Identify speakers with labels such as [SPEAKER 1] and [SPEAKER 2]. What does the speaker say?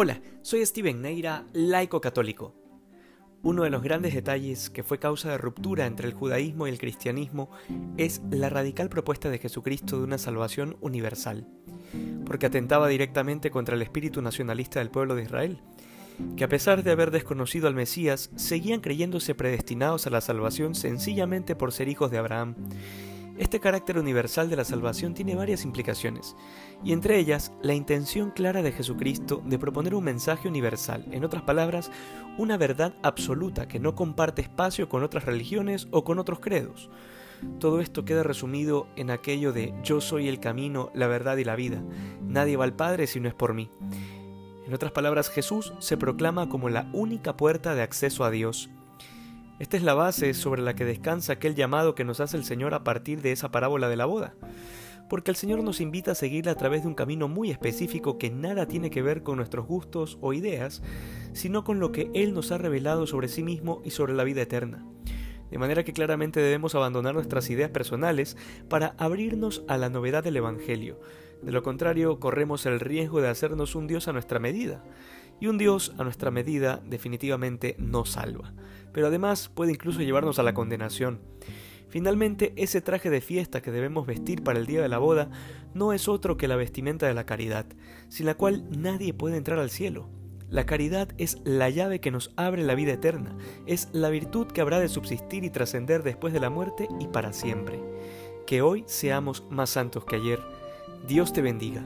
[SPEAKER 1] Hola, soy Steven Neira, laico católico. Uno de los grandes detalles que fue causa de ruptura entre el judaísmo y el cristianismo es la radical propuesta de Jesucristo de una salvación universal, porque atentaba directamente contra el espíritu nacionalista del pueblo de Israel, que a pesar de haber desconocido al Mesías, seguían creyéndose predestinados a la salvación sencillamente por ser hijos de Abraham este carácter universal de la salvación tiene varias implicaciones, y entre ellas la intención clara de Jesucristo de proponer un mensaje universal, en otras palabras, una verdad absoluta que no comparte espacio con otras religiones o con otros credos. Todo esto queda resumido en aquello de yo soy el camino, la verdad y la vida. Nadie va al Padre si no es por mí. En otras palabras, Jesús se proclama como la única puerta de acceso a Dios, esta es la base sobre la que descansa aquel llamado que nos hace el Señor a partir de esa parábola de la boda. Porque el Señor nos invita a seguirla a través de un camino muy específico que nada tiene que ver con nuestros gustos o ideas, sino con lo que Él nos ha revelado sobre sí mismo y sobre la vida eterna. De manera que claramente debemos abandonar nuestras ideas personales para abrirnos a la novedad del Evangelio. De lo contrario, corremos el riesgo de hacernos un Dios a nuestra medida. Y un Dios a nuestra medida definitivamente no salva, pero además puede incluso llevarnos a la condenación. Finalmente, ese traje de fiesta que debemos vestir para el día de la boda no es otro que la vestimenta de la caridad, sin la cual nadie puede entrar al cielo. La caridad es la llave que nos abre la vida eterna, es la virtud que habrá de subsistir y trascender después de la muerte y para siempre. Que hoy seamos más santos que ayer. Dios te bendiga.